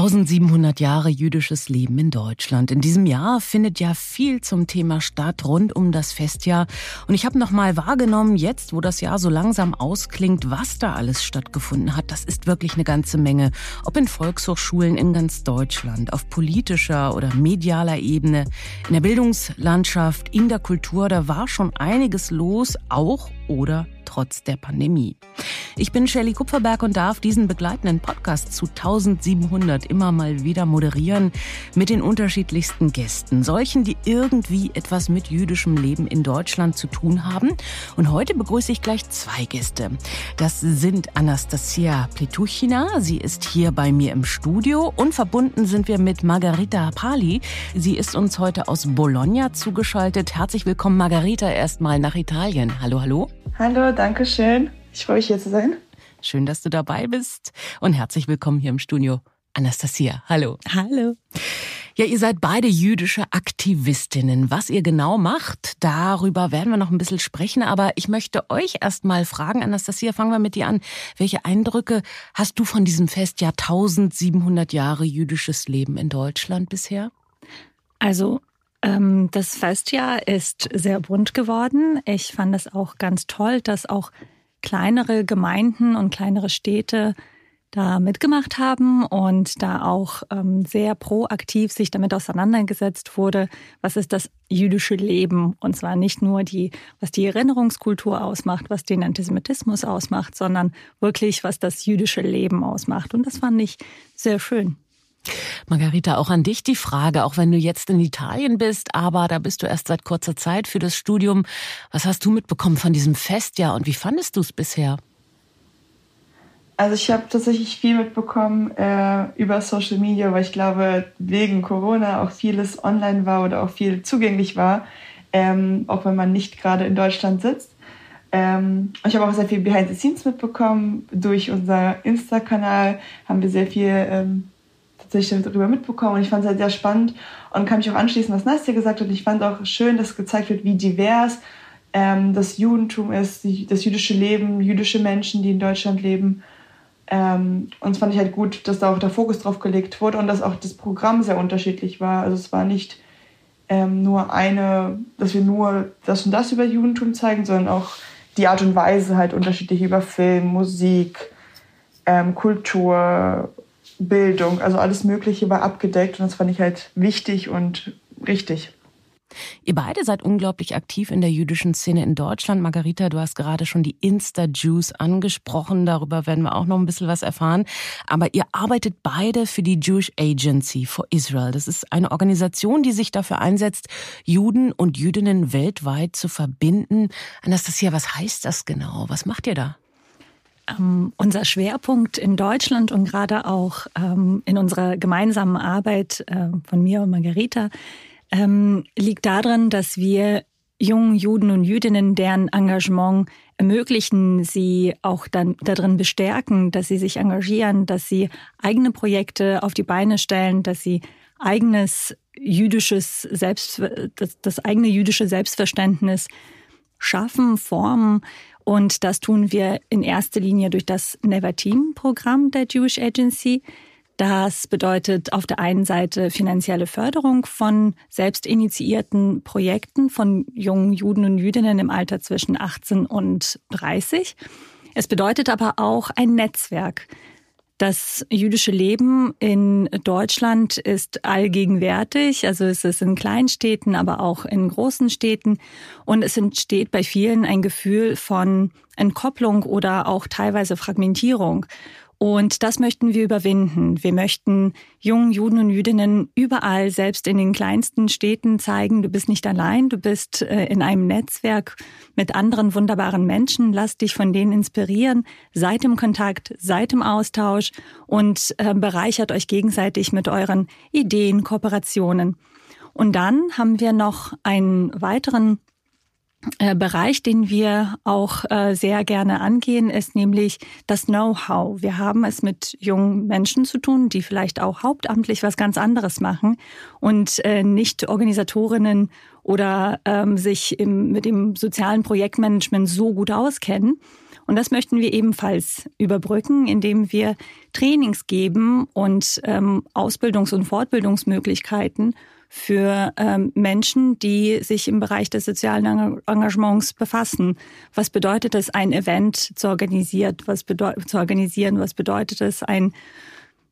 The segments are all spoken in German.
1700 Jahre jüdisches Leben in Deutschland. In diesem Jahr findet ja viel zum Thema statt rund um das Festjahr. Und ich habe noch mal wahrgenommen, jetzt, wo das Jahr so langsam ausklingt, was da alles stattgefunden hat. Das ist wirklich eine ganze Menge. Ob in Volkshochschulen in ganz Deutschland, auf politischer oder medialer Ebene, in der Bildungslandschaft, in der Kultur, da war schon einiges los, auch oder trotz der Pandemie. Ich bin Shelley Kupferberg und darf diesen begleitenden Podcast zu 1700 immer mal wieder moderieren mit den unterschiedlichsten Gästen. Solchen, die irgendwie etwas mit jüdischem Leben in Deutschland zu tun haben. Und heute begrüße ich gleich zwei Gäste. Das sind Anastasia Pletuchina. Sie ist hier bei mir im Studio und verbunden sind wir mit Margarita Pali. Sie ist uns heute aus Bologna zugeschaltet. Herzlich willkommen, Margarita, erstmal nach Italien. Hallo, hallo. Hallo, danke schön. Ich freue mich hier zu sein. Schön, dass du dabei bist und herzlich willkommen hier im Studio. Anastasia, hallo. Hallo. Ja, ihr seid beide jüdische Aktivistinnen. Was ihr genau macht, darüber werden wir noch ein bisschen sprechen. Aber ich möchte euch erst mal fragen, Anastasia, fangen wir mit dir an. Welche Eindrücke hast du von diesem Fest ja 1700 Jahre jüdisches Leben in Deutschland bisher? Also das Festjahr ist sehr bunt geworden. Ich fand es auch ganz toll, dass auch kleinere Gemeinden und kleinere Städte da mitgemacht haben und da auch ähm, sehr proaktiv sich damit auseinandergesetzt wurde, was ist das jüdische Leben und zwar nicht nur die, was die Erinnerungskultur ausmacht, was den Antisemitismus ausmacht, sondern wirklich, was das jüdische Leben ausmacht. Und das fand ich sehr schön. Margarita, auch an dich die Frage, auch wenn du jetzt in Italien bist, aber da bist du erst seit kurzer Zeit für das Studium. Was hast du mitbekommen von diesem Festjahr und wie fandest du es bisher? Also ich habe tatsächlich viel mitbekommen äh, über Social Media, weil ich glaube, wegen Corona auch vieles online war oder auch viel zugänglich war, ähm, auch wenn man nicht gerade in Deutschland sitzt. Ähm, ich habe auch sehr viel Behind the Scenes mitbekommen. Durch unser Insta-Kanal haben wir sehr viel ähm, tatsächlich darüber mitbekommen und ich fand es halt sehr spannend und kann mich auch anschließen, was Nastja gesagt hat. Ich fand auch schön, dass gezeigt wird, wie divers ähm, das Judentum ist, die, das jüdische Leben, jüdische Menschen, die in Deutschland leben. Ähm, und es fand ich halt gut, dass da auch der Fokus drauf gelegt wurde und dass auch das Programm sehr unterschiedlich war. Also es war nicht ähm, nur eine, dass wir nur das und das über Judentum zeigen, sondern auch die Art und Weise halt unterschiedlich über Film, Musik, ähm, Kultur, Bildung, also alles Mögliche war abgedeckt und das fand ich halt wichtig und richtig. Ihr beide seid unglaublich aktiv in der jüdischen Szene in Deutschland. Margarita, du hast gerade schon die Insta-Jews angesprochen. Darüber werden wir auch noch ein bisschen was erfahren. Aber ihr arbeitet beide für die Jewish Agency for Israel. Das ist eine Organisation, die sich dafür einsetzt, Juden und Jüdinnen weltweit zu verbinden. Anastasia, was heißt das genau? Was macht ihr da? Ähm, unser Schwerpunkt in Deutschland und gerade auch ähm, in unserer gemeinsamen Arbeit äh, von mir und Margarita ähm, liegt darin, dass wir jungen Juden und Jüdinnen, deren Engagement ermöglichen, sie auch dann darin bestärken, dass sie sich engagieren, dass sie eigene Projekte auf die Beine stellen, dass sie eigenes jüdisches Selbst, das, das eigene jüdische Selbstverständnis schaffen, formen und das tun wir in erster Linie durch das Never Team Programm der Jewish Agency. Das bedeutet auf der einen Seite finanzielle Förderung von selbstinitiierten Projekten von jungen Juden und Jüdinnen im Alter zwischen 18 und 30. Es bedeutet aber auch ein Netzwerk. Das jüdische Leben in Deutschland ist allgegenwärtig. Also es ist in Kleinstädten, aber auch in großen Städten. Und es entsteht bei vielen ein Gefühl von Entkopplung oder auch teilweise Fragmentierung. Und das möchten wir überwinden. Wir möchten jungen Juden und Jüdinnen überall, selbst in den kleinsten Städten zeigen, du bist nicht allein, du bist äh, in einem Netzwerk mit anderen wunderbaren Menschen. Lass dich von denen inspirieren. Seid im Kontakt, seid im Austausch und äh, bereichert euch gegenseitig mit euren Ideen, Kooperationen. Und dann haben wir noch einen weiteren Bereich, den wir auch äh, sehr gerne angehen, ist nämlich das Know-how. Wir haben es mit jungen Menschen zu tun, die vielleicht auch hauptamtlich was ganz anderes machen und äh, nicht Organisatorinnen oder ähm, sich mit dem sozialen Projektmanagement so gut auskennen. Und das möchten wir ebenfalls überbrücken, indem wir Trainings geben und ähm, Ausbildungs- und Fortbildungsmöglichkeiten für ähm, Menschen, die sich im Bereich des sozialen Engagements befassen. Was bedeutet es, ein Event zu organisieren? Was, zu organisieren? Was bedeutet es, ein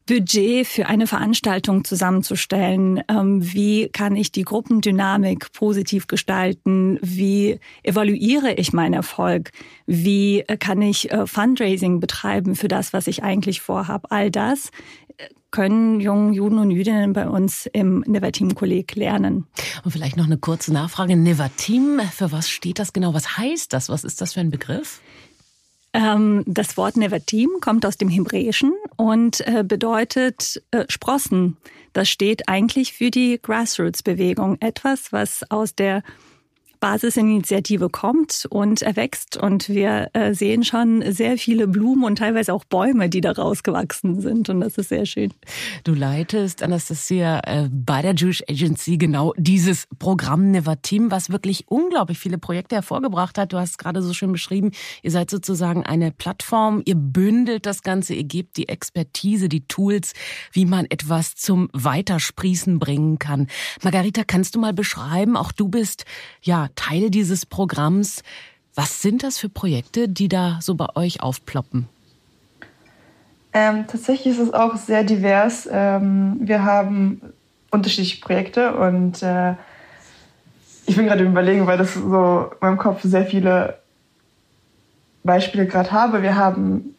Budget für eine Veranstaltung zusammenzustellen? Ähm, wie kann ich die Gruppendynamik positiv gestalten? Wie evaluiere ich meinen Erfolg? Wie äh, kann ich äh, Fundraising betreiben für das, was ich eigentlich vorhabe? All das können jungen Juden und Jüdinnen bei uns im Nevatim-Kolleg lernen. Und vielleicht noch eine kurze Nachfrage. Nevatim, für was steht das genau? Was heißt das? Was ist das für ein Begriff? Ähm, das Wort Nevatim kommt aus dem Hebräischen und äh, bedeutet äh, Sprossen. Das steht eigentlich für die Grassroots-Bewegung. Etwas, was aus der Basisinitiative kommt und erwächst. Und wir äh, sehen schon sehr viele Blumen und teilweise auch Bäume, die da rausgewachsen sind. Und das ist sehr schön. Du leitest, Anastasia, äh, bei der Jewish Agency genau dieses Programm Nevatim, was wirklich unglaublich viele Projekte hervorgebracht hat. Du hast gerade so schön beschrieben, ihr seid sozusagen eine Plattform, ihr bündelt das Ganze, ihr gebt die Expertise, die Tools, wie man etwas zum Weitersprießen bringen kann. Margarita, kannst du mal beschreiben, auch du bist ja Teil dieses Programms. Was sind das für Projekte, die da so bei euch aufploppen? Ähm, tatsächlich ist es auch sehr divers. Ähm, wir haben unterschiedliche Projekte und äh, ich bin gerade überlegen, weil das so in meinem Kopf sehr viele Beispiele gerade habe. Wir haben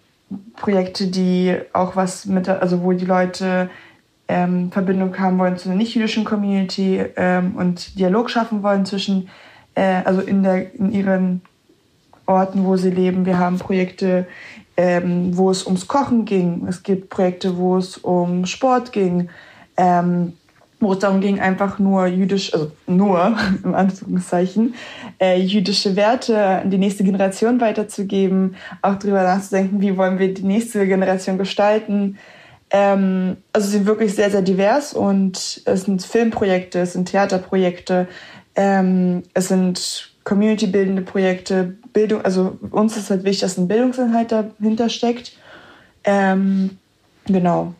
Projekte, die auch was mit, also wo die Leute ähm, Verbindung haben wollen zu einer nicht-jüdischen Community ähm, und Dialog schaffen wollen zwischen äh, also in, der, in ihren Orten, wo sie leben. Wir haben Projekte, ähm, wo es ums Kochen ging. Es gibt Projekte, wo es um Sport ging, ähm, wo es darum ging, einfach nur jüdisch, also nur im Anführungszeichen, äh, jüdische Werte an die nächste Generation weiterzugeben, auch darüber nachzudenken, wie wollen wir die nächste Generation gestalten. Ähm, also sie sind wirklich sehr, sehr divers und es sind Filmprojekte, es sind Theaterprojekte, ähm, es sind community-bildende Projekte, Bildung, also uns ist halt wichtig, dass ein Bildungsinhalt dahinter steckt. Ähm, genau.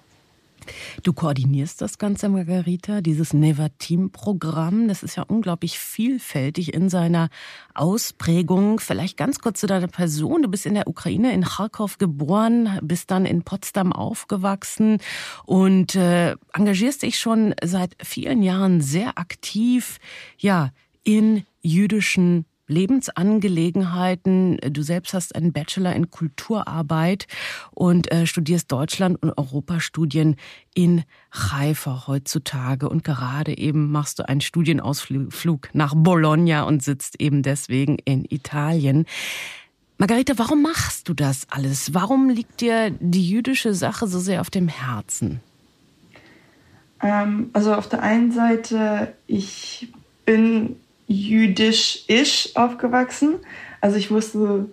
Du koordinierst das Ganze, Margarita, dieses Never-Team-Programm. Das ist ja unglaublich vielfältig in seiner Ausprägung. Vielleicht ganz kurz zu deiner Person. Du bist in der Ukraine, in Kharkov geboren, bist dann in Potsdam aufgewachsen und äh, engagierst dich schon seit vielen Jahren sehr aktiv, ja, in jüdischen Lebensangelegenheiten. Du selbst hast einen Bachelor in Kulturarbeit und äh, studierst Deutschland- und Europastudien in Haifa heutzutage. Und gerade eben machst du einen Studienausflug nach Bologna und sitzt eben deswegen in Italien. Margarete, warum machst du das alles? Warum liegt dir die jüdische Sache so sehr auf dem Herzen? Ähm, also auf der einen Seite, ich bin jüdisch-isch aufgewachsen. Also ich wusste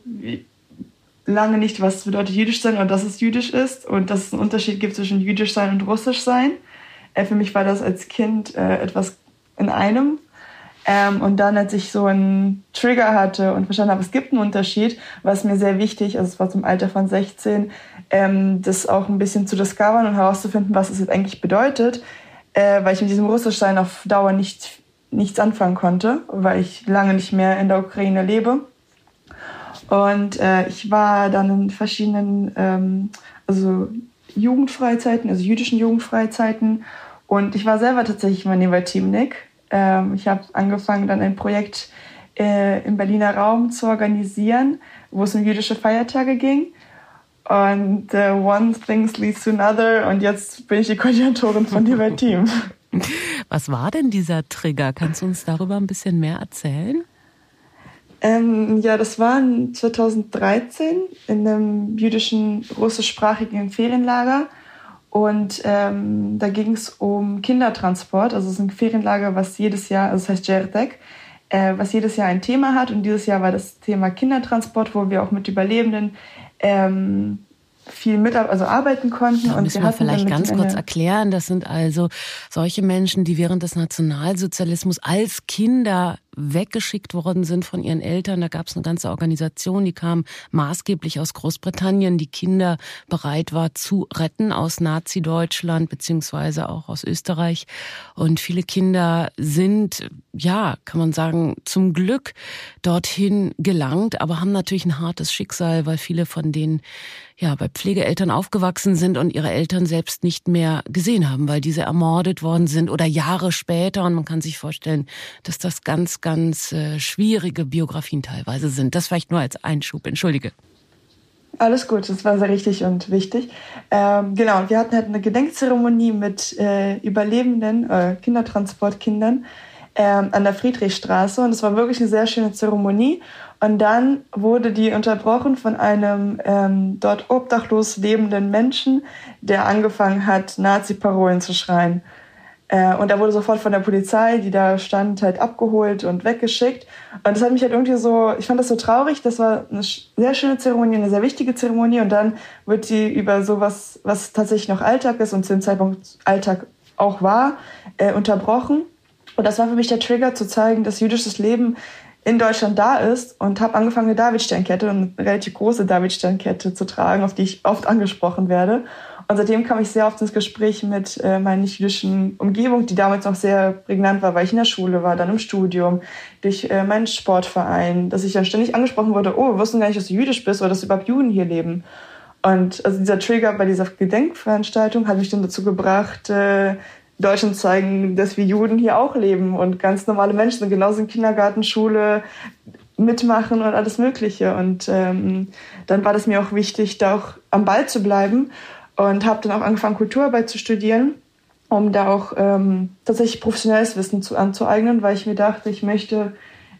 lange nicht, was bedeutet jüdisch sein und dass es jüdisch ist und dass es einen Unterschied gibt zwischen jüdisch sein und russisch sein. Äh, für mich war das als Kind äh, etwas in einem. Ähm, und dann, als ich so einen Trigger hatte und verstanden habe, es gibt einen Unterschied, war es mir sehr wichtig, also es war zum Alter von 16, ähm, das auch ein bisschen zu discovern und herauszufinden, was es jetzt eigentlich bedeutet, äh, weil ich mit diesem Russischsein auf Dauer nicht nichts anfangen konnte, weil ich lange nicht mehr in der Ukraine lebe. Und äh, ich war dann in verschiedenen ähm, also Jugendfreizeiten, also jüdischen Jugendfreizeiten. Und ich war selber tatsächlich mal neben Teamnik. Ähm, ich habe angefangen, dann ein Projekt äh, im Berliner Raum zu organisieren, wo es um jüdische Feiertage ging. Und uh, one things leads to another. Und jetzt bin ich die Koordinatorin von Neva Team. Was war denn dieser Trigger? Kannst du uns darüber ein bisschen mehr erzählen? Ähm, ja, das war 2013 in einem jüdischen russischsprachigen Ferienlager. Und ähm, da ging es um Kindertransport. Also es ist ein Ferienlager, was jedes Jahr, also das heißt Jerdek, äh, was jedes Jahr ein Thema hat. Und dieses Jahr war das Thema Kindertransport, wo wir auch mit Überlebenden ähm, viel mit, also arbeiten konnten. Da und müssen wir, vielleicht ganz kurz erklären, das sind also solche Menschen, die während des Nationalsozialismus als Kinder weggeschickt worden sind von ihren Eltern. Da gab es eine ganze Organisation, die kam maßgeblich aus Großbritannien, die Kinder bereit war zu retten aus Nazi-Deutschland beziehungsweise auch aus Österreich. Und viele Kinder sind, ja, kann man sagen, zum Glück dorthin gelangt, aber haben natürlich ein hartes Schicksal, weil viele von denen ja, bei Pflegeeltern aufgewachsen sind und ihre Eltern selbst nicht mehr gesehen haben, weil diese ermordet worden sind oder Jahre später. Und man kann sich vorstellen, dass das ganz, ganz äh, schwierige Biografien teilweise sind. Das vielleicht nur als Einschub. Entschuldige. Alles gut, das war sehr richtig und wichtig. Ähm, genau, wir hatten halt eine Gedenkzeremonie mit äh, Überlebenden, äh, Kindertransportkindern ähm, an der Friedrichstraße und es war wirklich eine sehr schöne Zeremonie. Und dann wurde die unterbrochen von einem ähm, dort obdachlos lebenden Menschen, der angefangen hat, Nazi-Parolen zu schreien. Äh, und er wurde sofort von der Polizei, die da stand, halt abgeholt und weggeschickt. Und das hat mich halt irgendwie so, ich fand das so traurig. Das war eine sehr schöne Zeremonie, eine sehr wichtige Zeremonie. Und dann wird die über sowas, was tatsächlich noch Alltag ist und zu dem Zeitpunkt Alltag auch war, äh, unterbrochen. Und das war für mich der Trigger zu zeigen, dass jüdisches Leben in Deutschland da ist und habe angefangen, eine Davidsternkette, eine relativ große Davidsternkette zu tragen, auf die ich oft angesprochen werde. Und seitdem kam ich sehr oft ins Gespräch mit äh, meiner nicht-jüdischen Umgebung, die damals noch sehr prägnant war, weil ich in der Schule war, dann im Studium, durch äh, meinen Sportverein, dass ich dann ständig angesprochen wurde, oh, wir wussten gar nicht, dass du jüdisch bist oder dass überhaupt Juden hier leben. Und also dieser Trigger bei dieser Gedenkveranstaltung hat mich dann dazu gebracht, äh, Deutschland zeigen, dass wir Juden hier auch leben und ganz normale Menschen sind, genauso in Kindergarten, Schule mitmachen und alles Mögliche. Und ähm, dann war das mir auch wichtig, da auch am Ball zu bleiben und habe dann auch angefangen, Kulturarbeit zu studieren, um da auch ähm, tatsächlich professionelles Wissen zu, anzueignen, weil ich mir dachte, ich möchte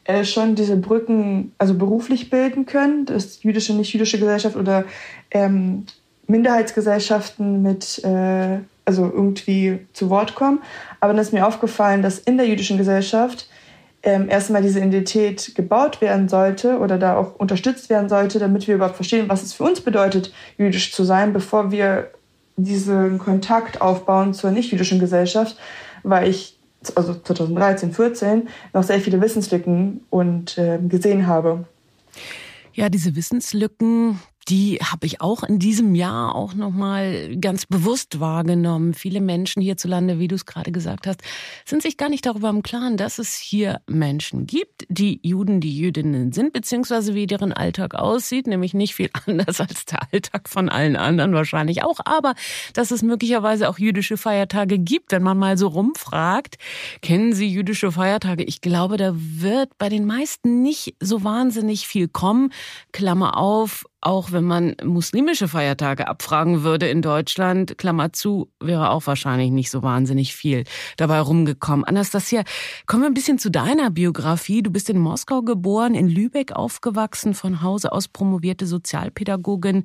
äh, schon diese Brücken also beruflich bilden können, das jüdische, nicht-jüdische Gesellschaft oder ähm, Minderheitsgesellschaften mit äh, also irgendwie zu Wort kommen. Aber dann ist mir aufgefallen, dass in der jüdischen Gesellschaft ähm, erstmal diese Identität gebaut werden sollte oder da auch unterstützt werden sollte, damit wir überhaupt verstehen, was es für uns bedeutet, jüdisch zu sein, bevor wir diesen Kontakt aufbauen zur nicht-jüdischen Gesellschaft, weil ich also 2013, 14 noch sehr viele Wissenslücken und äh, gesehen habe. Ja, diese Wissenslücken, die habe ich auch in diesem Jahr auch nochmal ganz bewusst wahrgenommen. Viele Menschen hierzulande, wie du es gerade gesagt hast, sind sich gar nicht darüber im Klaren, dass es hier Menschen gibt, die Juden, die Jüdinnen sind, beziehungsweise wie deren Alltag aussieht, nämlich nicht viel anders als der Alltag von allen anderen wahrscheinlich auch, aber dass es möglicherweise auch jüdische Feiertage gibt, wenn man mal so rumfragt, kennen Sie jüdische Feiertage? Ich glaube, da wird bei den meisten nicht so wahnsinnig viel kommen. Klammer auf, auch wenn man muslimische Feiertage abfragen würde in Deutschland, Klammer zu, wäre auch wahrscheinlich nicht so wahnsinnig viel dabei rumgekommen. Anastasia, kommen wir ein bisschen zu deiner Biografie. Du bist in Moskau geboren, in Lübeck aufgewachsen, von Hause aus promovierte Sozialpädagogin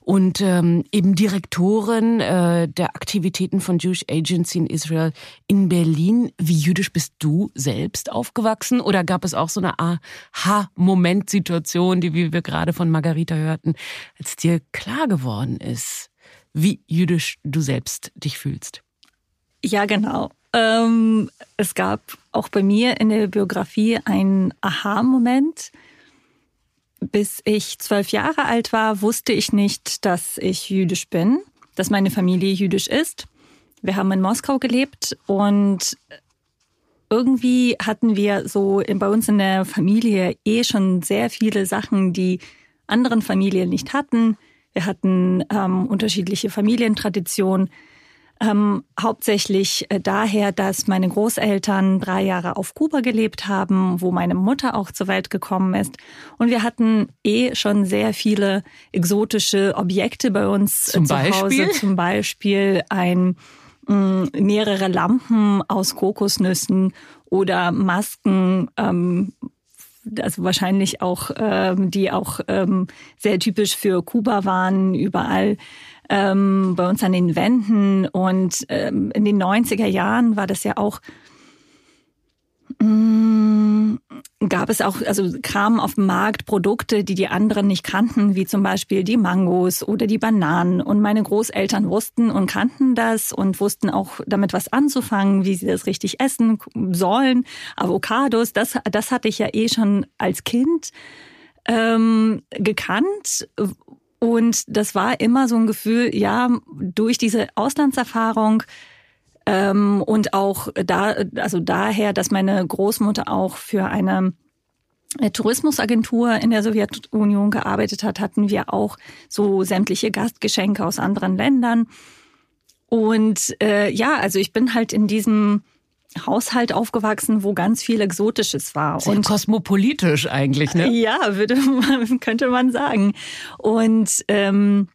und ähm, eben Direktorin äh, der Aktivitäten von Jewish Agency in Israel in Berlin. Wie jüdisch bist du selbst aufgewachsen? Oder gab es auch so eine Aha-Moment-Situation, die wie wir gerade von Margarita hörten? Monaten, als dir klar geworden ist, wie jüdisch du selbst dich fühlst? Ja, genau. Ähm, es gab auch bei mir in der Biografie einen Aha-Moment. Bis ich zwölf Jahre alt war, wusste ich nicht, dass ich jüdisch bin, dass meine Familie jüdisch ist. Wir haben in Moskau gelebt und irgendwie hatten wir so bei uns in der Familie eh schon sehr viele Sachen, die anderen Familien nicht hatten. Wir hatten ähm, unterschiedliche Familientraditionen. Ähm, hauptsächlich äh, daher, dass meine Großeltern drei Jahre auf Kuba gelebt haben, wo meine Mutter auch zur Welt gekommen ist. Und wir hatten eh schon sehr viele exotische Objekte bei uns zum zu Beispiel? Hause. Zum Beispiel ein mh, mehrere Lampen aus Kokosnüssen oder Masken ähm, also wahrscheinlich auch, ähm, die auch ähm, sehr typisch für Kuba waren, überall ähm, bei uns an den Wänden. Und ähm, in den 90er Jahren war das ja auch gab es auch, also kamen auf den Markt Produkte, die die anderen nicht kannten, wie zum Beispiel die Mangos oder die Bananen. Und meine Großeltern wussten und kannten das und wussten auch damit was anzufangen, wie sie das richtig essen sollen. Avocados, das, das hatte ich ja eh schon als Kind ähm, gekannt. Und das war immer so ein Gefühl, ja, durch diese Auslandserfahrung ähm, und auch da, also daher, dass meine Großmutter auch für eine Tourismusagentur in der Sowjetunion gearbeitet hat, hatten wir auch so sämtliche Gastgeschenke aus anderen Ländern. Und äh, ja, also ich bin halt in diesem Haushalt aufgewachsen, wo ganz viel Exotisches war. Sehr und kosmopolitisch eigentlich, ne? Ja, würde man, könnte man sagen. Und ähm,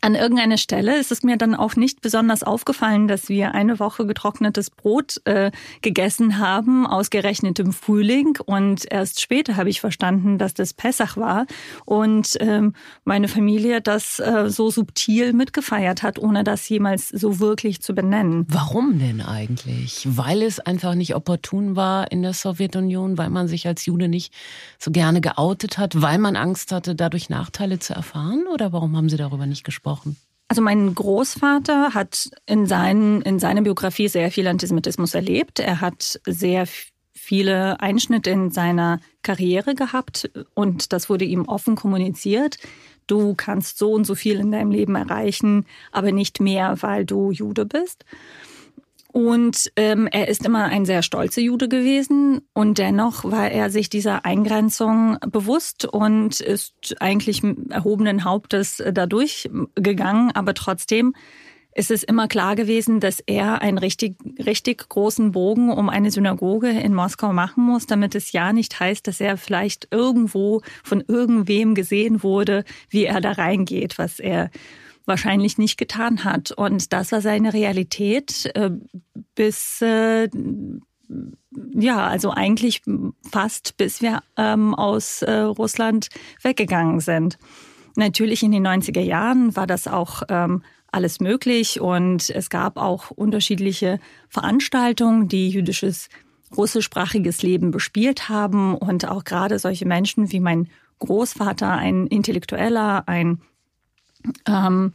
an irgendeiner Stelle ist es mir dann auch nicht besonders aufgefallen, dass wir eine Woche getrocknetes Brot äh, gegessen haben, ausgerechnet im Frühling. Und erst später habe ich verstanden, dass das Pessach war und ähm, meine Familie das äh, so subtil mitgefeiert hat, ohne das jemals so wirklich zu benennen. Warum denn eigentlich? Weil es einfach nicht opportun war in der Sowjetunion, weil man sich als Jude nicht so gerne geoutet hat, weil man Angst hatte, dadurch Nachteile zu erfahren? Oder warum haben Sie darüber nicht gesprochen? Gesprochen? Also mein Großvater hat in, seinen, in seiner Biografie sehr viel Antisemitismus erlebt. Er hat sehr viele Einschnitte in seiner Karriere gehabt und das wurde ihm offen kommuniziert. Du kannst so und so viel in deinem Leben erreichen, aber nicht mehr, weil du Jude bist. Und ähm, er ist immer ein sehr stolzer Jude gewesen und dennoch war er sich dieser Eingrenzung bewusst und ist eigentlich erhobenen Hauptes dadurch gegangen. Aber trotzdem ist es immer klar gewesen, dass er einen richtig, richtig großen Bogen um eine Synagoge in Moskau machen muss, damit es ja nicht heißt, dass er vielleicht irgendwo von irgendwem gesehen wurde, wie er da reingeht, was er wahrscheinlich nicht getan hat. Und das war seine Realität äh, bis, äh, ja, also eigentlich fast bis wir ähm, aus äh, Russland weggegangen sind. Natürlich in den 90er Jahren war das auch ähm, alles möglich und es gab auch unterschiedliche Veranstaltungen, die jüdisches russischsprachiges Leben bespielt haben und auch gerade solche Menschen wie mein Großvater, ein Intellektueller, ein ähm,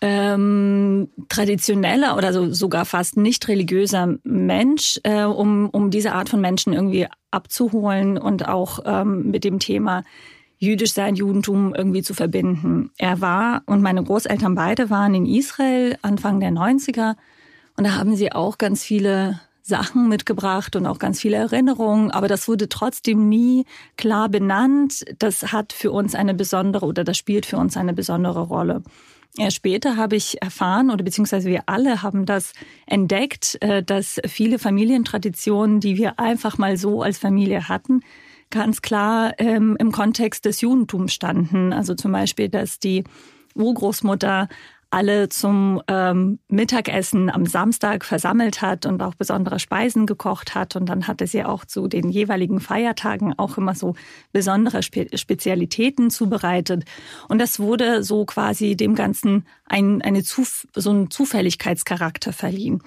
ähm, traditioneller oder so, sogar fast nicht religiöser Mensch, äh, um, um diese Art von Menschen irgendwie abzuholen und auch ähm, mit dem Thema jüdisch sein, Judentum irgendwie zu verbinden. Er war und meine Großeltern beide waren in Israel Anfang der 90er und da haben sie auch ganz viele Sachen mitgebracht und auch ganz viele Erinnerungen, aber das wurde trotzdem nie klar benannt. Das hat für uns eine besondere oder das spielt für uns eine besondere Rolle. Später habe ich erfahren oder beziehungsweise wir alle haben das entdeckt, äh, dass viele Familientraditionen, die wir einfach mal so als Familie hatten, ganz klar ähm, im Kontext des Judentums standen. Also zum Beispiel, dass die Urgroßmutter alle zum ähm, Mittagessen am Samstag versammelt hat und auch besondere Speisen gekocht hat. Und dann hatte sie auch zu den jeweiligen Feiertagen auch immer so besondere Spe Spezialitäten zubereitet. Und das wurde so quasi dem Ganzen ein, eine Zuf so einen Zufälligkeitscharakter verliehen.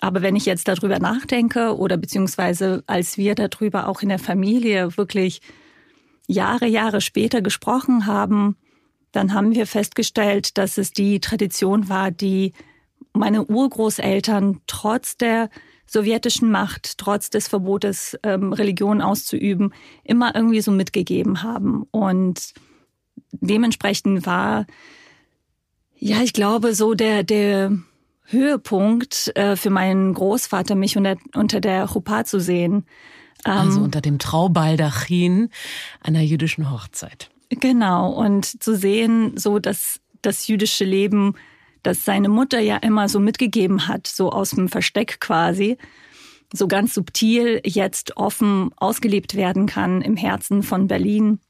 Aber wenn ich jetzt darüber nachdenke oder beziehungsweise als wir darüber auch in der Familie wirklich Jahre, Jahre später gesprochen haben, dann haben wir festgestellt, dass es die Tradition war, die meine Urgroßeltern trotz der sowjetischen Macht, trotz des Verbotes, ähm, Religion auszuüben, immer irgendwie so mitgegeben haben. Und dementsprechend war, ja, ich glaube, so der, der Höhepunkt äh, für meinen Großvater, mich unter, unter der Chuppah zu sehen. also ähm, unter dem Traubaldachin einer jüdischen Hochzeit. Genau, und zu sehen, so dass das jüdische Leben, das seine Mutter ja immer so mitgegeben hat, so aus dem Versteck quasi, so ganz subtil jetzt offen ausgelebt werden kann im Herzen von Berlin.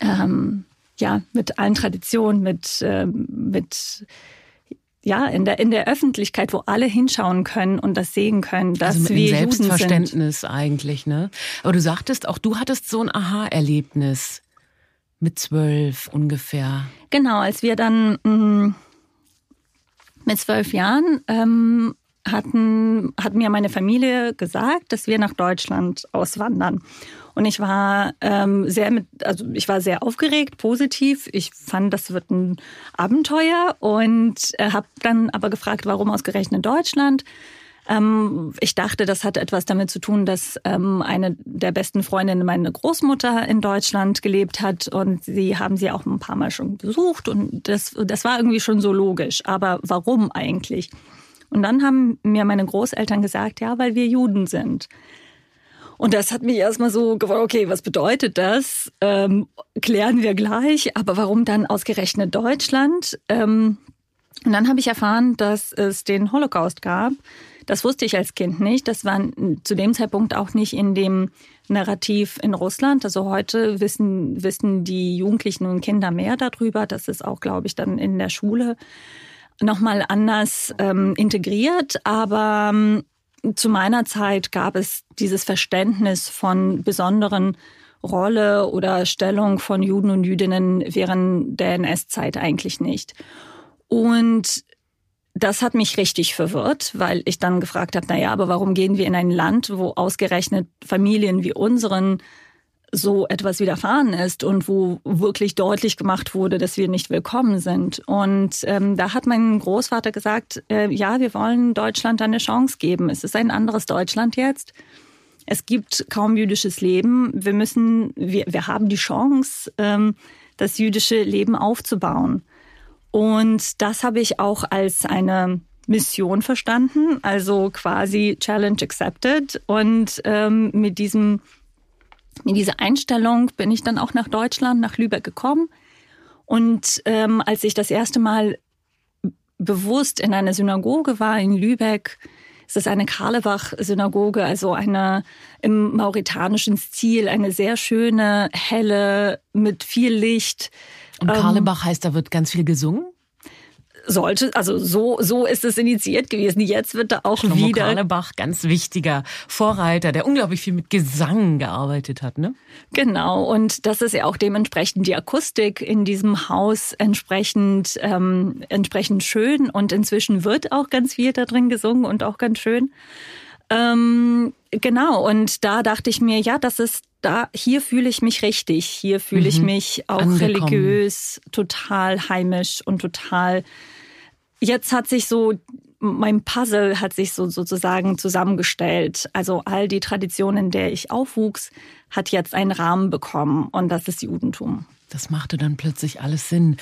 Ähm, ja, mit allen Traditionen, mit, äh, mit ja, in der, in der Öffentlichkeit, wo alle hinschauen können und das sehen können, dass also mit wir Selbstverständnis Juden sind. eigentlich, ne? Aber du sagtest auch, du hattest so ein Aha-Erlebnis mit zwölf ungefähr. Genau, als wir dann mh, mm, mit zwölf Jahren ähm, hatten, hat mir meine Familie gesagt, dass wir nach Deutschland auswandern. Und ich war ähm, sehr mit, also ich war sehr aufgeregt, positiv. Ich fand, das wird ein Abenteuer und äh, habe dann aber gefragt, warum ausgerechnet Deutschland? Ähm, ich dachte, das hat etwas damit zu tun, dass ähm, eine der besten Freundinnen meine Großmutter in Deutschland gelebt hat und sie haben sie auch ein paar Mal schon besucht und das, das war irgendwie schon so logisch. Aber warum eigentlich? Und dann haben mir meine Großeltern gesagt, ja, weil wir Juden sind. Und das hat mich erstmal so gefragt, okay, was bedeutet das? Ähm, klären wir gleich, aber warum dann ausgerechnet Deutschland? Ähm, und dann habe ich erfahren, dass es den Holocaust gab das wusste ich als Kind nicht. Das war zu dem Zeitpunkt auch nicht in dem Narrativ in Russland. Also heute wissen, wissen die Jugendlichen und Kinder mehr darüber. Das ist auch, glaube ich, dann in der Schule nochmal anders ähm, integriert. Aber ähm, zu meiner Zeit gab es dieses Verständnis von besonderen Rolle oder Stellung von Juden und Jüdinnen während der NS-Zeit eigentlich nicht. Und das hat mich richtig verwirrt, weil ich dann gefragt habe, na ja, aber warum gehen wir in ein Land, wo ausgerechnet Familien wie unseren so etwas widerfahren ist und wo wirklich deutlich gemacht wurde, dass wir nicht willkommen sind. Und ähm, da hat mein Großvater gesagt, äh, ja, wir wollen Deutschland eine Chance geben. Es ist ein anderes Deutschland jetzt. Es gibt kaum jüdisches Leben. Wir müssen, wir, wir haben die Chance, ähm, das jüdische Leben aufzubauen. Und das habe ich auch als eine Mission verstanden, also quasi Challenge accepted. Und ähm, mit diesem, mit dieser Einstellung bin ich dann auch nach Deutschland, nach Lübeck gekommen. Und ähm, als ich das erste Mal bewusst in einer Synagoge war in Lübeck, ist das eine Karlebach-Synagoge, also eine im mauritanischen Stil, eine sehr schöne, helle, mit viel Licht. Und Karlebach ähm, heißt, da wird ganz viel gesungen? sollte, also so, so ist es initiiert gewesen. Jetzt wird da auch Schlomo wieder. Karlebach, ganz wichtiger Vorreiter, der unglaublich viel mit Gesang gearbeitet hat, ne? Genau. Und das ist ja auch dementsprechend die Akustik in diesem Haus entsprechend, ähm, entsprechend schön. Und inzwischen wird auch ganz viel da drin gesungen und auch ganz schön. Ähm, genau. Und da dachte ich mir, ja, das ist da, hier fühle ich mich richtig. Hier fühle mhm. ich mich auch Angekommen. religiös, total heimisch und total. Jetzt hat sich so mein Puzzle hat sich so sozusagen zusammengestellt. Also all die Traditionen, in der ich aufwuchs, hat jetzt einen Rahmen bekommen und das ist Judentum. Das machte dann plötzlich alles Sinn.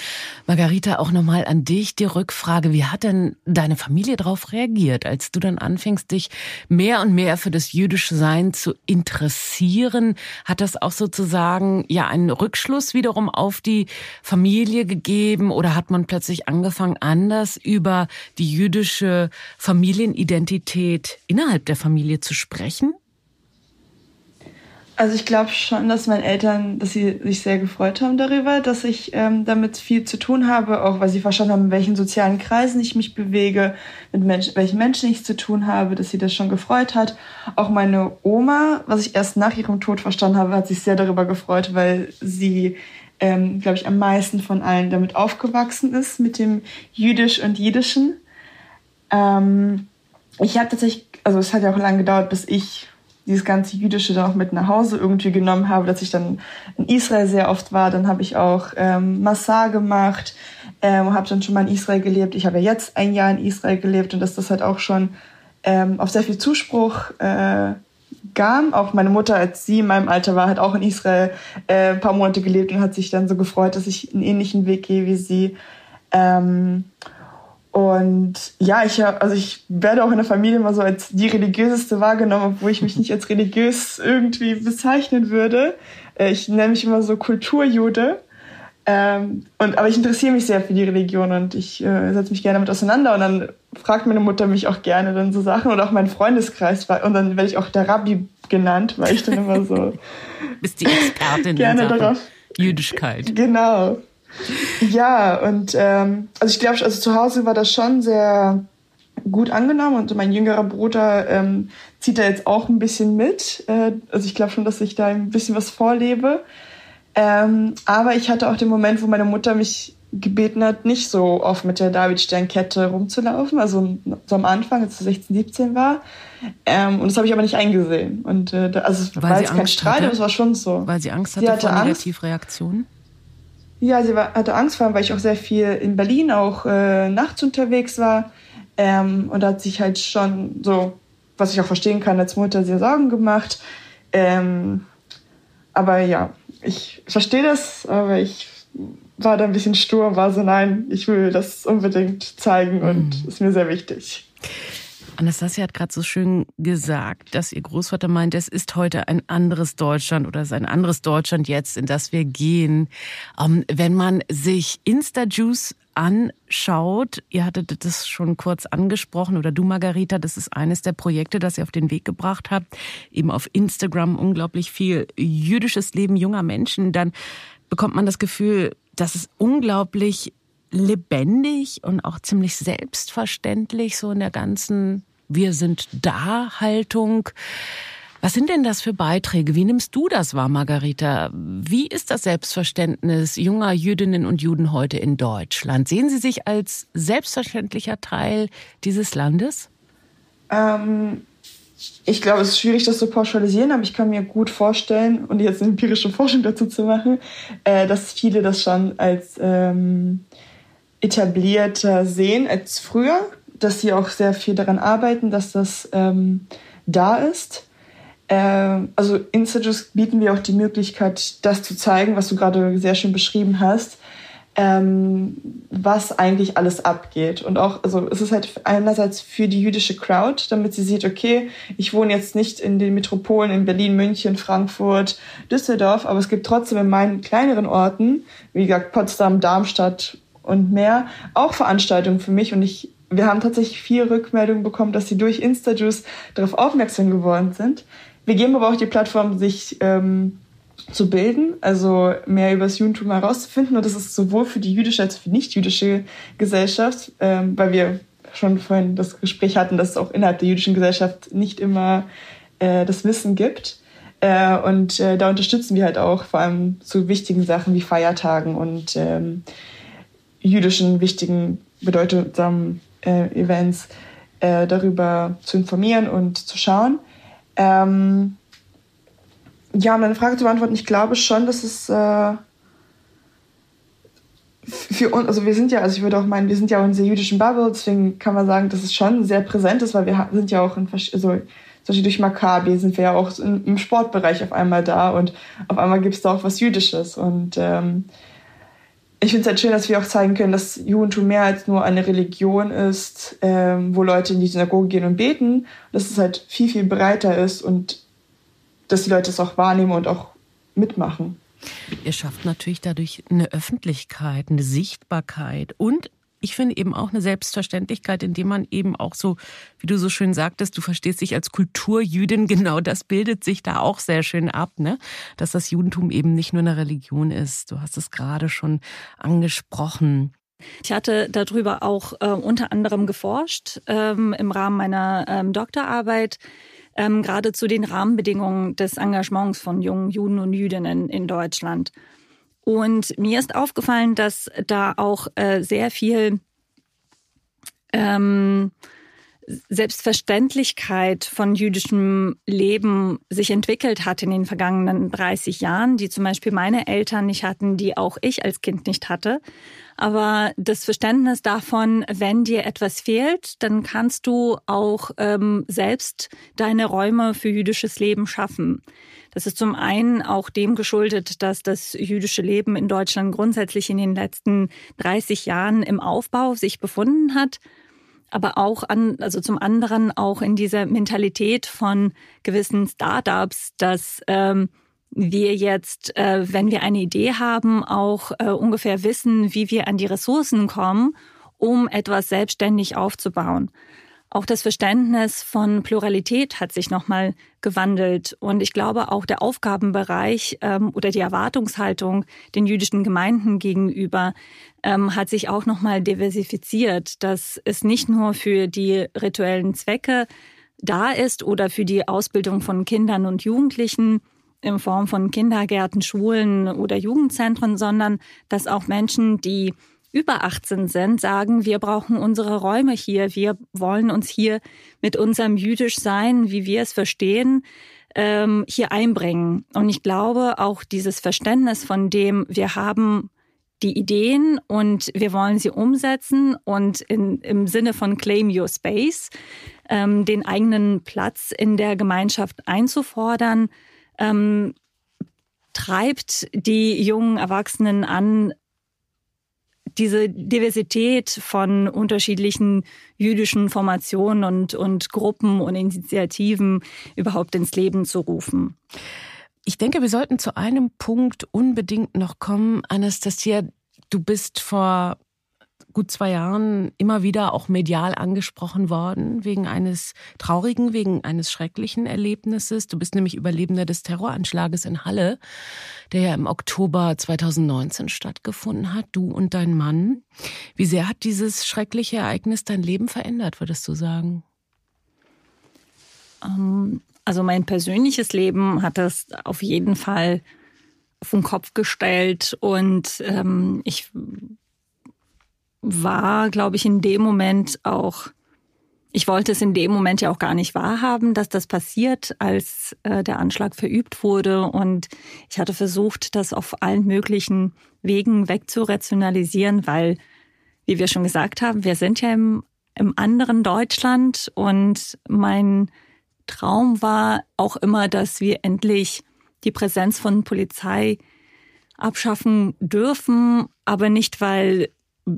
Margarita, auch nochmal an dich die Rückfrage. Wie hat denn deine Familie darauf reagiert, als du dann anfingst, dich mehr und mehr für das jüdische Sein zu interessieren? Hat das auch sozusagen ja einen Rückschluss wiederum auf die Familie gegeben oder hat man plötzlich angefangen, anders über die jüdische Familienidentität innerhalb der Familie zu sprechen? Also ich glaube schon, dass meine Eltern, dass sie sich sehr gefreut haben darüber, dass ich ähm, damit viel zu tun habe, auch weil sie verstanden haben, in welchen sozialen Kreisen ich mich bewege, mit Menschen, welchen Menschen ich zu tun habe, dass sie das schon gefreut hat. Auch meine Oma, was ich erst nach ihrem Tod verstanden habe, hat sich sehr darüber gefreut, weil sie, ähm, glaube ich, am meisten von allen damit aufgewachsen ist, mit dem Jüdisch und Jiddischen. Ähm, ich habe tatsächlich, also es hat ja auch lange gedauert, bis ich dieses ganze Jüdische dann auch mit nach Hause irgendwie genommen habe, dass ich dann in Israel sehr oft war. Dann habe ich auch ähm, Massah gemacht, ähm, habe dann schon mal in Israel gelebt. Ich habe ja jetzt ein Jahr in Israel gelebt und dass das halt auch schon ähm, auf sehr viel Zuspruch äh, gab. Auch meine Mutter, als sie in meinem Alter war, hat auch in Israel äh, ein paar Monate gelebt und hat sich dann so gefreut, dass ich einen ähnlichen Weg gehe wie sie. Ähm, und ja, ich also ich werde auch in der Familie immer so als die religiöseste wahrgenommen, obwohl ich mich nicht als religiös irgendwie bezeichnen würde. Äh, ich nenne mich immer so Kulturjude. Ähm, und, aber ich interessiere mich sehr für die Religion und ich äh, setze mich gerne damit auseinander. Und dann fragt meine Mutter mich auch gerne dann so Sachen oder auch mein Freundeskreis. Und dann werde ich auch der Rabbi genannt, weil ich dann immer so. Bist die Expertin gerne darauf. Jüdischkeit. Genau. Ja, und ähm, also ich glaube, also zu Hause war das schon sehr gut angenommen und mein jüngerer Bruder ähm, zieht da jetzt auch ein bisschen mit. Äh, also ich glaube schon, dass ich da ein bisschen was vorlebe. Ähm, aber ich hatte auch den Moment, wo meine Mutter mich gebeten hat, nicht so oft mit der Davidsternkette rumzulaufen, also so am Anfang, als sie 16, 17 war. Ähm, und das habe ich aber nicht eingesehen. Und äh, also es war jetzt kein Streit, aber es war schon so. Weil sie Angst hatte, sie hatte vor Negativreaktionen? Ja, sie war, hatte Angst vor allem, weil ich auch sehr viel in Berlin auch äh, nachts unterwegs war. Ähm, und da hat sich halt schon so, was ich auch verstehen kann, als Mutter sehr Sorgen gemacht. Ähm, aber ja, ich verstehe das, aber ich war da ein bisschen stur, war so, nein, ich will das unbedingt zeigen und mhm. ist mir sehr wichtig. Anastasia hat gerade so schön gesagt, dass ihr Großvater meint, es ist heute ein anderes Deutschland oder es ist ein anderes Deutschland jetzt, in das wir gehen. Ähm, wenn man sich Insta-Juice anschaut, ihr hattet das schon kurz angesprochen oder du Margarita, das ist eines der Projekte, das ihr auf den Weg gebracht habt, eben auf Instagram unglaublich viel jüdisches Leben junger Menschen, dann bekommt man das Gefühl, dass es unglaublich lebendig und auch ziemlich selbstverständlich so in der ganzen Wir sind da Haltung. Was sind denn das für Beiträge? Wie nimmst du das wahr, Margarita? Wie ist das Selbstverständnis junger Jüdinnen und Juden heute in Deutschland? Sehen Sie sich als selbstverständlicher Teil dieses Landes? Ähm, ich glaube, es ist schwierig, das zu pauschalisieren, aber ich kann mir gut vorstellen, und jetzt eine empirische Forschung dazu zu machen, äh, dass viele das schon als ähm, etablierter sehen als früher, dass sie auch sehr viel daran arbeiten, dass das ähm, da ist. Ähm, also Instajuice bieten wir auch die Möglichkeit, das zu zeigen, was du gerade sehr schön beschrieben hast, ähm, was eigentlich alles abgeht. Und auch, also es ist halt einerseits für die jüdische Crowd, damit sie sieht, okay, ich wohne jetzt nicht in den Metropolen in Berlin, München, Frankfurt, Düsseldorf, aber es gibt trotzdem in meinen kleineren Orten, wie gesagt Potsdam, Darmstadt und mehr, auch Veranstaltungen für mich. Und ich, wir haben tatsächlich viel Rückmeldungen bekommen, dass sie durch Instajuice darauf aufmerksam geworden sind. Wir geben aber auch die Plattform, sich ähm, zu bilden, also mehr über das Judentum herauszufinden. Und das ist sowohl für die jüdische als auch für die nicht-jüdische Gesellschaft, ähm, weil wir schon vorhin das Gespräch hatten, dass es auch innerhalb der jüdischen Gesellschaft nicht immer äh, das Wissen gibt. Äh, und äh, da unterstützen wir halt auch vor allem zu wichtigen Sachen wie Feiertagen und ähm, jüdischen wichtigen, bedeutsamen äh, Events äh, darüber zu informieren und zu schauen. Ähm, ja, um deine Frage zu beantworten, ich glaube schon, dass es äh, für uns, also wir sind ja, also ich würde auch meinen, wir sind ja auch in der jüdischen Bubble, deswegen kann man sagen, dass es schon sehr präsent ist, weil wir sind ja auch in, also zum Beispiel durch Maccabi sind wir ja auch im Sportbereich auf einmal da und auf einmal gibt es da auch was Jüdisches und ähm, ich finde es halt schön, dass wir auch zeigen können, dass Judentum mehr als nur eine Religion ist, ähm, wo Leute in die Synagoge gehen und beten, dass es halt viel, viel breiter ist und dass die Leute es auch wahrnehmen und auch mitmachen. Ihr schafft natürlich dadurch eine Öffentlichkeit, eine Sichtbarkeit und ich finde eben auch eine Selbstverständlichkeit, indem man eben auch so, wie du so schön sagtest, du verstehst dich als Kulturjüdin, genau das bildet sich da auch sehr schön ab, ne? Dass das Judentum eben nicht nur eine Religion ist. Du hast es gerade schon angesprochen. Ich hatte darüber auch äh, unter anderem geforscht ähm, im Rahmen meiner ähm, Doktorarbeit, ähm, gerade zu den Rahmenbedingungen des Engagements von jungen Juden und Jüdinnen in Deutschland. Und mir ist aufgefallen, dass da auch äh, sehr viel ähm, Selbstverständlichkeit von jüdischem Leben sich entwickelt hat in den vergangenen 30 Jahren, die zum Beispiel meine Eltern nicht hatten, die auch ich als Kind nicht hatte. Aber das Verständnis davon, wenn dir etwas fehlt, dann kannst du auch ähm, selbst deine Räume für jüdisches Leben schaffen. Das ist zum einen auch dem geschuldet, dass das jüdische Leben in Deutschland grundsätzlich in den letzten 30 Jahren im Aufbau sich befunden hat aber auch an, also zum anderen auch in dieser Mentalität von gewissen Startups, dass ähm, wir jetzt, äh, wenn wir eine Idee haben, auch äh, ungefähr wissen, wie wir an die Ressourcen kommen, um etwas selbstständig aufzubauen. Auch das Verständnis von Pluralität hat sich nochmal gewandelt. Und ich glaube, auch der Aufgabenbereich ähm, oder die Erwartungshaltung den jüdischen Gemeinden gegenüber ähm, hat sich auch nochmal diversifiziert, dass es nicht nur für die rituellen Zwecke da ist oder für die Ausbildung von Kindern und Jugendlichen in Form von Kindergärten, Schulen oder Jugendzentren, sondern dass auch Menschen, die über 18 sind, sagen, wir brauchen unsere Räume hier, wir wollen uns hier mit unserem jüdisch Sein, wie wir es verstehen, ähm, hier einbringen. Und ich glaube auch dieses Verständnis von dem, wir haben die Ideen und wir wollen sie umsetzen und in, im Sinne von Claim Your Space ähm, den eigenen Platz in der Gemeinschaft einzufordern, ähm, treibt die jungen Erwachsenen an, diese Diversität von unterschiedlichen jüdischen Formationen und, und Gruppen und Initiativen überhaupt ins Leben zu rufen. Ich denke, wir sollten zu einem Punkt unbedingt noch kommen, Anastasia. Du bist vor gut zwei Jahren immer wieder auch medial angesprochen worden wegen eines traurigen, wegen eines schrecklichen Erlebnisses. Du bist nämlich Überlebender des Terroranschlages in Halle, der ja im Oktober 2019 stattgefunden hat. Du und dein Mann. Wie sehr hat dieses schreckliche Ereignis dein Leben verändert, würdest du sagen? Ähm, also mein persönliches Leben hat das auf jeden Fall auf den Kopf gestellt und ähm, ich war, glaube ich, in dem Moment auch, ich wollte es in dem Moment ja auch gar nicht wahrhaben, dass das passiert, als äh, der Anschlag verübt wurde. Und ich hatte versucht, das auf allen möglichen Wegen wegzurationalisieren, weil, wie wir schon gesagt haben, wir sind ja im, im anderen Deutschland und mein Traum war auch immer, dass wir endlich die Präsenz von Polizei abschaffen dürfen, aber nicht, weil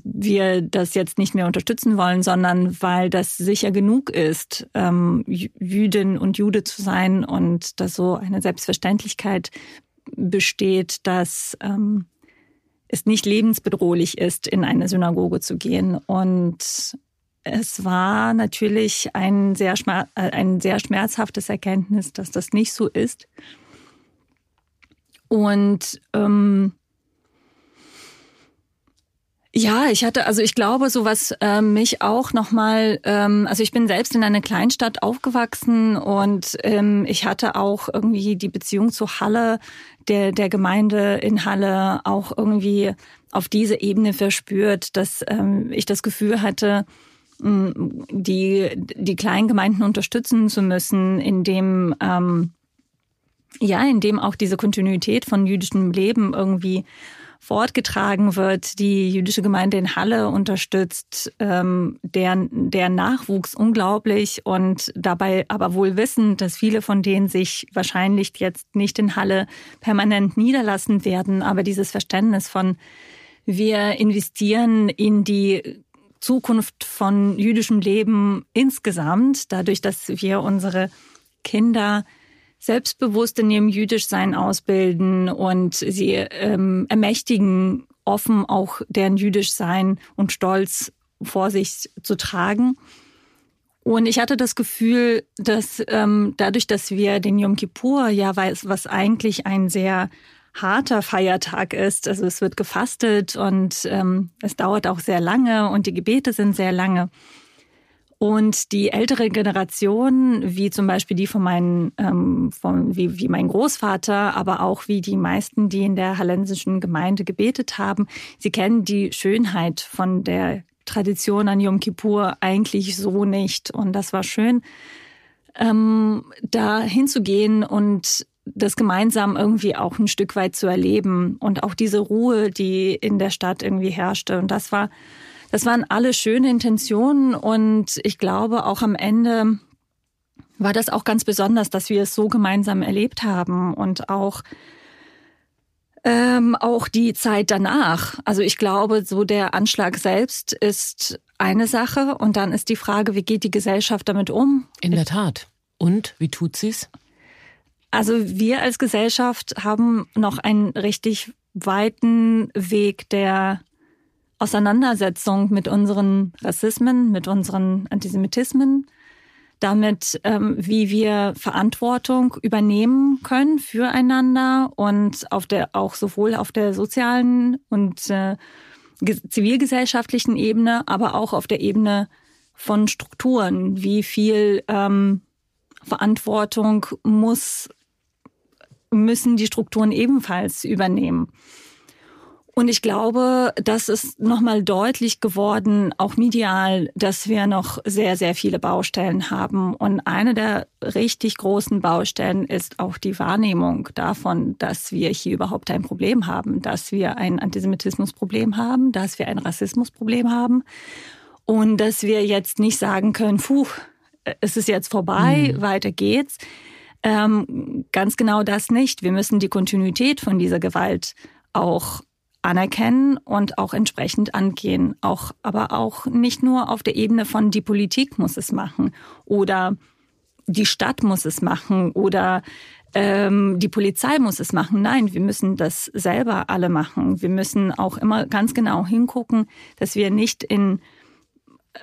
wir das jetzt nicht mehr unterstützen wollen, sondern weil das sicher genug ist, ähm, Jüdin und Jude zu sein und dass so eine Selbstverständlichkeit besteht, dass ähm, es nicht lebensbedrohlich ist, in eine Synagoge zu gehen. Und es war natürlich ein sehr, äh, ein sehr schmerzhaftes Erkenntnis, dass das nicht so ist. Und ähm, ja, ich hatte, also ich glaube, so was äh, mich auch nochmal, ähm, also ich bin selbst in einer Kleinstadt aufgewachsen und ähm, ich hatte auch irgendwie die Beziehung zu Halle, der, der Gemeinde in Halle auch irgendwie auf diese Ebene verspürt, dass ähm, ich das Gefühl hatte, die, die kleinen Gemeinden unterstützen zu müssen, indem ähm, ja, indem auch diese Kontinuität von jüdischem Leben irgendwie fortgetragen wird. Die jüdische Gemeinde in Halle unterstützt ähm, deren, deren Nachwuchs unglaublich und dabei aber wohl wissen, dass viele von denen sich wahrscheinlich jetzt nicht in Halle permanent niederlassen werden. Aber dieses Verständnis von wir investieren in die Zukunft von jüdischem Leben insgesamt, dadurch, dass wir unsere Kinder selbstbewusst in ihrem Jüdischsein ausbilden und sie ähm, ermächtigen, offen auch deren Jüdischsein und Stolz vor sich zu tragen. Und ich hatte das Gefühl, dass ähm, dadurch, dass wir den Yom Kippur ja weiß, was eigentlich ein sehr harter Feiertag ist, also es wird gefastet und ähm, es dauert auch sehr lange und die Gebete sind sehr lange. Und die ältere Generation, wie zum Beispiel die von meinen, ähm, von, wie, wie mein Großvater, aber auch wie die meisten, die in der hallensischen Gemeinde gebetet haben, sie kennen die Schönheit von der Tradition an Yom Kippur eigentlich so nicht. Und das war schön, ähm, da hinzugehen und das gemeinsam irgendwie auch ein Stück weit zu erleben und auch diese Ruhe, die in der Stadt irgendwie herrschte. Und das war das waren alle schöne Intentionen und ich glaube auch am Ende war das auch ganz besonders, dass wir es so gemeinsam erlebt haben und auch ähm, auch die Zeit danach. Also ich glaube, so der Anschlag selbst ist eine Sache und dann ist die Frage, wie geht die Gesellschaft damit um? In der Tat. Und wie tut sie's? Also wir als Gesellschaft haben noch einen richtig weiten Weg der Auseinandersetzung mit unseren Rassismen, mit unseren Antisemitismen, damit, ähm, wie wir Verantwortung übernehmen können füreinander und auf der auch sowohl auf der sozialen und äh, zivilgesellschaftlichen Ebene, aber auch auf der Ebene von Strukturen. Wie viel ähm, Verantwortung muss müssen die Strukturen ebenfalls übernehmen. Und ich glaube, das ist nochmal deutlich geworden, auch medial, dass wir noch sehr, sehr viele Baustellen haben. Und eine der richtig großen Baustellen ist auch die Wahrnehmung davon, dass wir hier überhaupt ein Problem haben, dass wir ein Antisemitismusproblem haben, dass wir ein Rassismusproblem haben und dass wir jetzt nicht sagen können, puh, es ist jetzt vorbei, mhm. weiter geht's. Ähm, ganz genau das nicht. Wir müssen die Kontinuität von dieser Gewalt auch anerkennen und auch entsprechend angehen. Auch, aber auch nicht nur auf der Ebene von die Politik muss es machen oder die Stadt muss es machen oder ähm, die Polizei muss es machen. Nein, wir müssen das selber alle machen. Wir müssen auch immer ganz genau hingucken, dass wir nicht in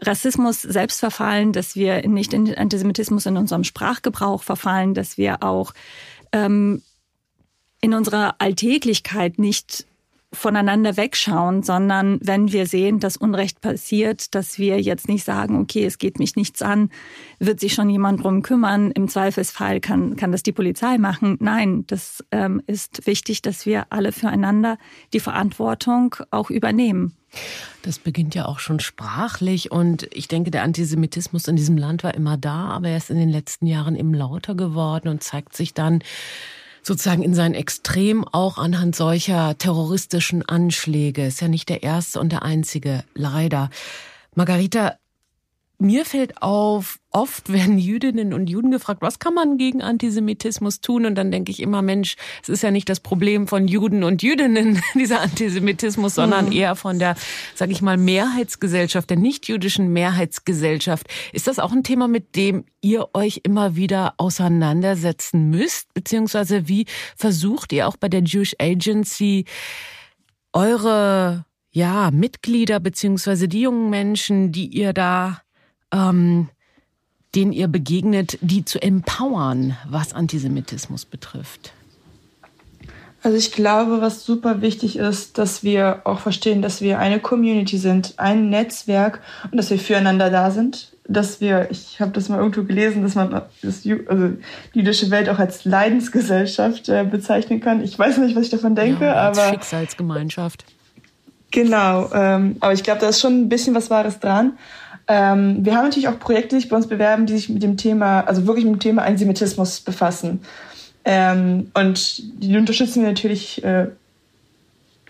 Rassismus selbst verfallen, dass wir nicht in Antisemitismus in unserem Sprachgebrauch verfallen, dass wir auch ähm, in unserer Alltäglichkeit nicht voneinander wegschauen, sondern wenn wir sehen, dass Unrecht passiert, dass wir jetzt nicht sagen, okay, es geht mich nichts an, wird sich schon jemand drum kümmern, im Zweifelsfall kann, kann das die Polizei machen. Nein, das ähm, ist wichtig, dass wir alle füreinander die Verantwortung auch übernehmen. Das beginnt ja auch schon sprachlich und ich denke, der Antisemitismus in diesem Land war immer da, aber er ist in den letzten Jahren eben lauter geworden und zeigt sich dann sozusagen in sein Extrem auch anhand solcher terroristischen Anschläge. Ist ja nicht der erste und der einzige, leider. Margarita, mir fällt auf, oft werden Jüdinnen und Juden gefragt, was kann man gegen Antisemitismus tun? Und dann denke ich immer, Mensch, es ist ja nicht das Problem von Juden und Jüdinnen, dieser Antisemitismus, sondern mhm. eher von der, sag ich mal, Mehrheitsgesellschaft, der nicht-jüdischen Mehrheitsgesellschaft. Ist das auch ein Thema, mit dem ihr euch immer wieder auseinandersetzen müsst? Beziehungsweise wie versucht ihr auch bei der Jewish Agency eure ja, Mitglieder beziehungsweise die jungen Menschen, die ihr da ähm, denen ihr begegnet, die zu empowern, was Antisemitismus betrifft? Also ich glaube, was super wichtig ist, dass wir auch verstehen, dass wir eine Community sind, ein Netzwerk und dass wir füreinander da sind. Dass wir, ich habe das mal irgendwo gelesen, dass man das, also die jüdische Welt auch als Leidensgesellschaft äh, bezeichnen kann. Ich weiß nicht, was ich davon denke, ja, als aber Schicksalsgemeinschaft. Genau, ähm, aber ich glaube, da ist schon ein bisschen was Wahres dran. Ähm, wir haben natürlich auch Projekte, die sich bei uns bewerben, die sich mit dem Thema, also wirklich mit dem Thema Antisemitismus befassen. Ähm, und die unterstützen wir natürlich äh,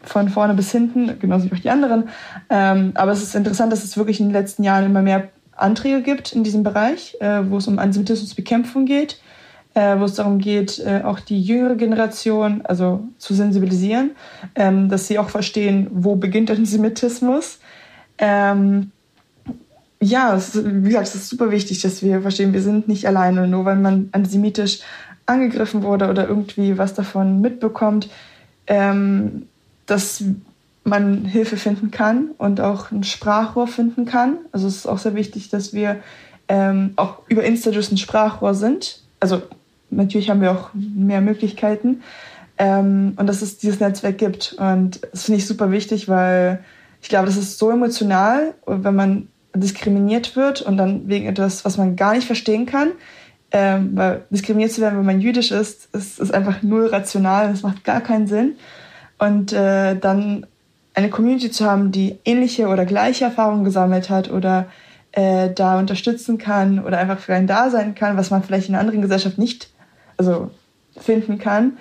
von vorne bis hinten, genauso wie auch die anderen. Ähm, aber es ist interessant, dass es wirklich in den letzten Jahren immer mehr Anträge gibt in diesem Bereich, äh, wo es um Antisemitismusbekämpfung geht, äh, wo es darum geht, äh, auch die jüngere Generation also zu sensibilisieren, ähm, dass sie auch verstehen, wo beginnt Antisemitismus. Ähm, ja, es, wie gesagt, es ist super wichtig, dass wir verstehen, wir sind nicht alleine. Nur weil man antisemitisch angegriffen wurde oder irgendwie was davon mitbekommt, ähm, dass man Hilfe finden kann und auch ein Sprachrohr finden kann. Also es ist auch sehr wichtig, dass wir ähm, auch über Instajus ein Sprachrohr sind. Also natürlich haben wir auch mehr Möglichkeiten ähm, und dass es dieses Netzwerk gibt. Und das finde ich super wichtig, weil ich glaube, das ist so emotional, wenn man diskriminiert wird und dann wegen etwas, was man gar nicht verstehen kann. Ähm, weil diskriminiert zu werden, wenn man jüdisch ist, ist, ist einfach null rational, das macht gar keinen Sinn. Und äh, dann eine Community zu haben, die ähnliche oder gleiche Erfahrungen gesammelt hat oder äh, da unterstützen kann oder einfach für einen da sein kann, was man vielleicht in einer anderen Gesellschaft nicht also finden kann.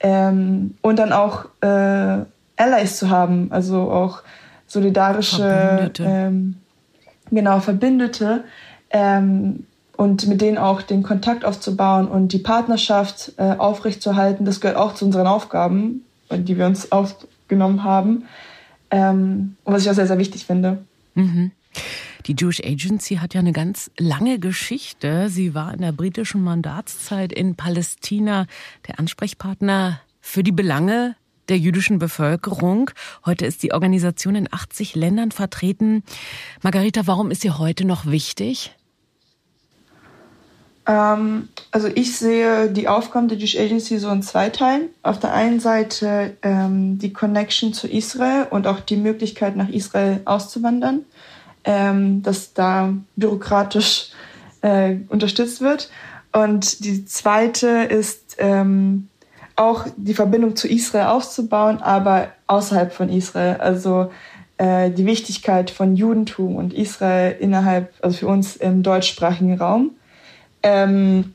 Ähm, und dann auch äh, Allies zu haben, also auch solidarische ähm, genau, Verbündete ähm, und mit denen auch den Kontakt aufzubauen und die Partnerschaft äh, aufrechtzuerhalten. Das gehört auch zu unseren Aufgaben, die wir uns aufgenommen haben. Ähm, und was ich auch sehr, sehr wichtig finde. Mhm. Die Jewish Agency hat ja eine ganz lange Geschichte. Sie war in der britischen Mandatszeit in Palästina der Ansprechpartner für die Belange der jüdischen Bevölkerung. Heute ist die Organisation in 80 Ländern vertreten. Margarita, warum ist sie heute noch wichtig? Ähm, also ich sehe die Aufgaben der Jewish Agency so in zwei Teilen. Auf der einen Seite ähm, die Connection zu Israel und auch die Möglichkeit nach Israel auszuwandern, ähm, dass da bürokratisch äh, unterstützt wird. Und die zweite ist ähm, auch die Verbindung zu Israel aufzubauen, aber außerhalb von Israel. Also äh, die Wichtigkeit von Judentum und Israel innerhalb, also für uns im deutschsprachigen Raum. Ähm,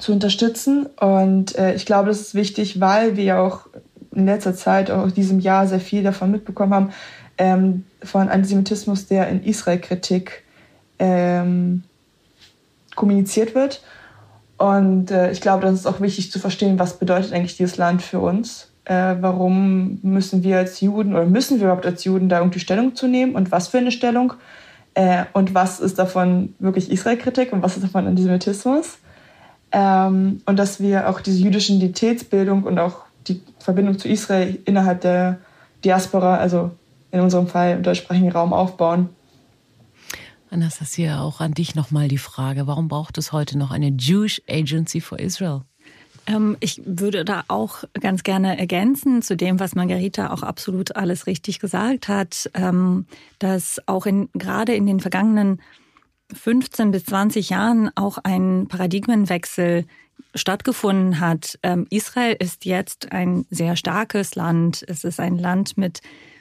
zu unterstützen. Und äh, ich glaube, das ist wichtig, weil wir auch in letzter Zeit, auch in diesem Jahr, sehr viel davon mitbekommen haben, ähm, von Antisemitismus, der in Israel-Kritik ähm, kommuniziert wird. Und äh, ich glaube, das ist auch wichtig zu verstehen, was bedeutet eigentlich dieses Land für uns. Äh, warum müssen wir als Juden oder müssen wir überhaupt als Juden da irgendwie Stellung zu nehmen und was für eine Stellung? Äh, und was ist davon wirklich Israel-Kritik und was ist davon Antisemitismus? Ähm, und dass wir auch diese jüdische Identitätsbildung und auch die Verbindung zu Israel innerhalb der Diaspora, also in unserem Fall im deutschsprachigen Raum, aufbauen. Anastasia, auch an dich nochmal die Frage, warum braucht es heute noch eine Jewish Agency for Israel? Ähm, ich würde da auch ganz gerne ergänzen zu dem, was Margarita auch absolut alles richtig gesagt hat, ähm, dass auch in, gerade in den vergangenen 15 bis 20 Jahren auch ein Paradigmenwechsel stattgefunden hat. Ähm, Israel ist jetzt ein sehr starkes Land. Es ist ein Land mit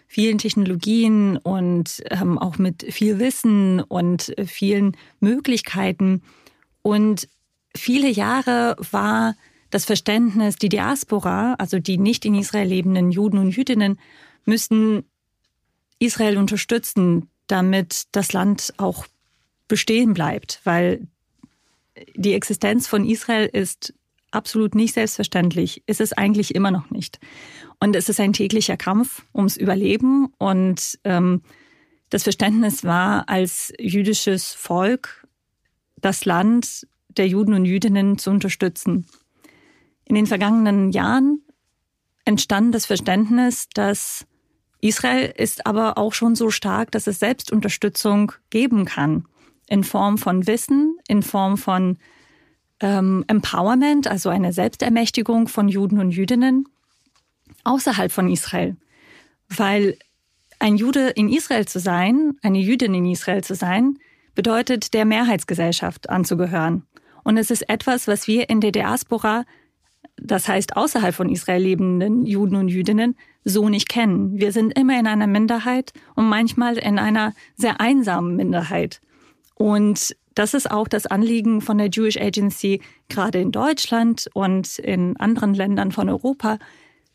vielen Technologien und ähm, auch mit viel Wissen und vielen Möglichkeiten. Und viele Jahre war das Verständnis, die Diaspora, also die nicht in Israel lebenden Juden und Jüdinnen, müssten Israel unterstützen, damit das Land auch bestehen bleibt, weil die Existenz von Israel ist absolut nicht selbstverständlich, ist es eigentlich immer noch nicht. Und es ist ein täglicher Kampf ums Überleben. Und ähm, das Verständnis war, als jüdisches Volk das Land der Juden und Jüdinnen zu unterstützen. In den vergangenen Jahren entstand das Verständnis, dass Israel ist aber auch schon so stark, dass es Selbstunterstützung geben kann in Form von Wissen, in Form von ähm, Empowerment, also eine Selbstermächtigung von Juden und Jüdinnen außerhalb von Israel. Weil ein Jude in Israel zu sein, eine Jüdin in Israel zu sein, bedeutet der Mehrheitsgesellschaft anzugehören. Und es ist etwas, was wir in der Diaspora, das heißt außerhalb von Israel lebenden Juden und Jüdinnen, so nicht kennen. Wir sind immer in einer Minderheit und manchmal in einer sehr einsamen Minderheit. Und das ist auch das Anliegen von der Jewish Agency, gerade in Deutschland und in anderen Ländern von Europa,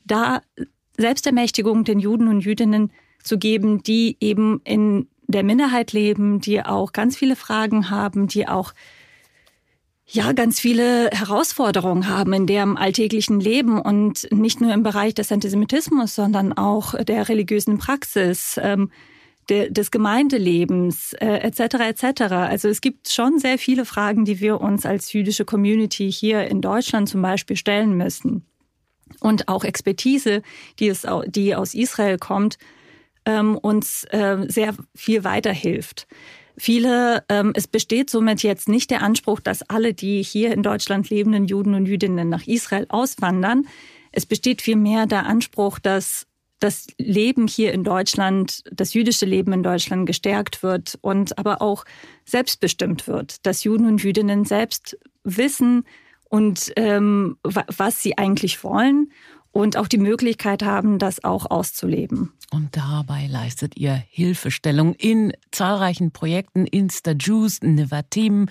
da Selbstermächtigung den Juden und Jüdinnen zu geben, die eben in der Minderheit leben, die auch ganz viele Fragen haben, die auch ja ganz viele Herausforderungen haben in deren alltäglichen Leben und nicht nur im Bereich des Antisemitismus, sondern auch der religiösen Praxis. Ähm, de, des Gemeindelebens äh, etc. etc. Also es gibt schon sehr viele Fragen, die wir uns als jüdische Community hier in Deutschland zum Beispiel stellen müssen. Und auch Expertise, die, es, die aus Israel kommt, ähm, uns äh, sehr viel weiterhilft. Viele, ähm, es besteht somit jetzt nicht der Anspruch, dass alle die hier in Deutschland lebenden Juden und Jüdinnen nach Israel auswandern. Es besteht vielmehr der Anspruch, dass das Leben hier in Deutschland, das jüdische Leben in Deutschland gestärkt wird und aber auch selbstbestimmt wird, dass Juden und Jüdinnen selbst wissen und ähm, was sie eigentlich wollen und auch die Möglichkeit haben, das auch auszuleben. Und dabei leistet ihr Hilfestellung in zahlreichen Projekten, Insta-Juice, Nevatim,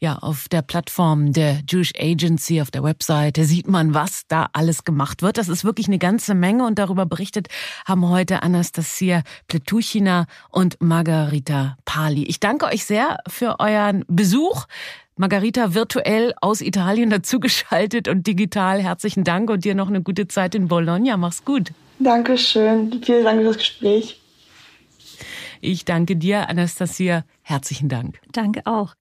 ja, auf der Plattform der Jewish Agency, auf der Webseite sieht man, was da alles gemacht wird. Das ist wirklich eine ganze Menge und darüber berichtet haben heute Anastasia Pletuchina und Margarita Pali. Ich danke euch sehr für euren Besuch. Margarita virtuell aus Italien dazugeschaltet und digital. Herzlichen Dank und dir noch eine gute Zeit in Bologna. Mach's gut. Dankeschön. Vielen Dank für das Gespräch. Ich danke dir, Anastasia. Herzlichen Dank. Danke auch.